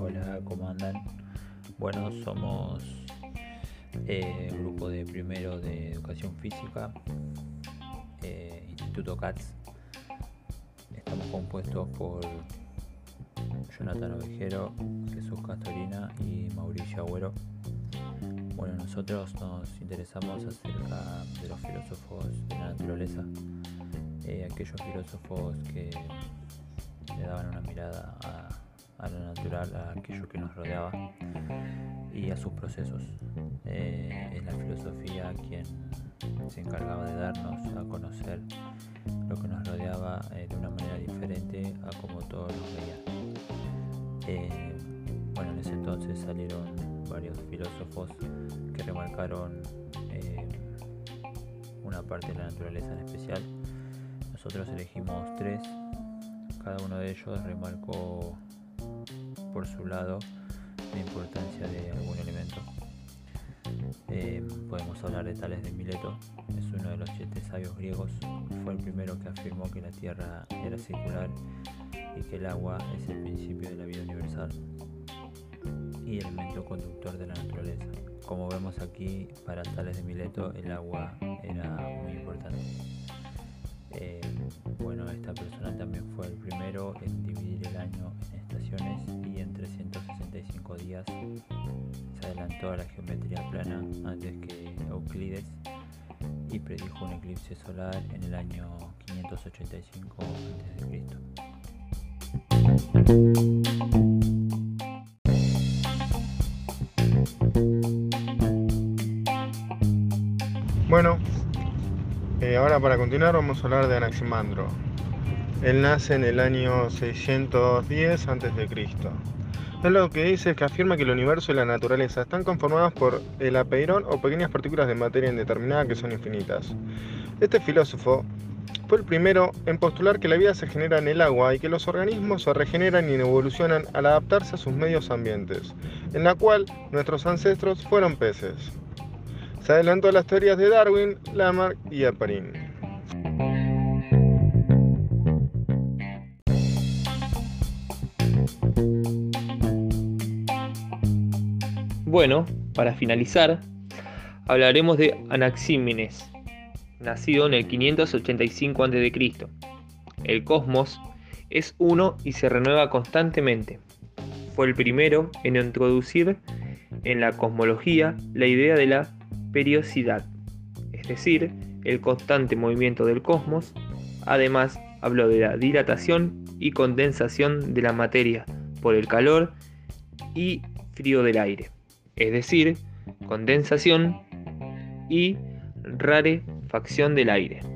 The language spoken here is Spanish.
Hola, ¿cómo andan? Bueno, somos eh, grupo de primero de educación física, eh, Instituto CATS. Estamos compuestos por Jonathan Ovejero, Jesús Castorina y Mauricio Agüero. Bueno, nosotros nos interesamos acerca de los filósofos de la naturaleza, eh, aquellos filósofos que le daban una mirada a, a, lo natural, a aquello que nos rodeaba y a sus procesos. Eh, es la filosofía quien se encargaba de darnos a conocer lo que nos rodeaba eh, de una manera diferente a como todos nos veían. Eh, bueno, en ese entonces salieron varios filósofos que remarcaron una parte de la naturaleza en especial. Nosotros elegimos tres, cada uno de ellos remarcó por su lado la importancia de algún elemento. Eh, podemos hablar de Tales de Mileto, es uno de los siete sabios griegos, fue el primero que afirmó que la Tierra era circular y que el agua es el principio de la vida universal y elemento conductor de la naturaleza. Como vemos aquí, para Tales de Mileto el agua era muy importante. Eh, bueno, esta persona también fue el primero en dividir el año en estaciones y en 365 días se adelantó a la geometría plana antes que Euclides y predijo un eclipse solar en el año 585 a.C. Bueno, eh, ahora para continuar vamos a hablar de Anaximandro. Él nace en el año 610 a.C. Él lo que dice es que afirma que el universo y la naturaleza están conformados por el apeirón o pequeñas partículas de materia indeterminada que son infinitas. Este filósofo fue el primero en postular que la vida se genera en el agua y que los organismos se regeneran y evolucionan al adaptarse a sus medios ambientes, en la cual nuestros ancestros fueron peces. Se adelantó a las teorías de Darwin, Lamarck y Aperin. Bueno, para finalizar, hablaremos de Anaxímenes, nacido en el 585 a.C. El cosmos es uno y se renueva constantemente. Fue el primero en introducir en la cosmología la idea de la periodicidad, es decir, el constante movimiento del cosmos. Además, habló de la dilatación y condensación de la materia por el calor y frío del aire, es decir, condensación y rarefacción del aire.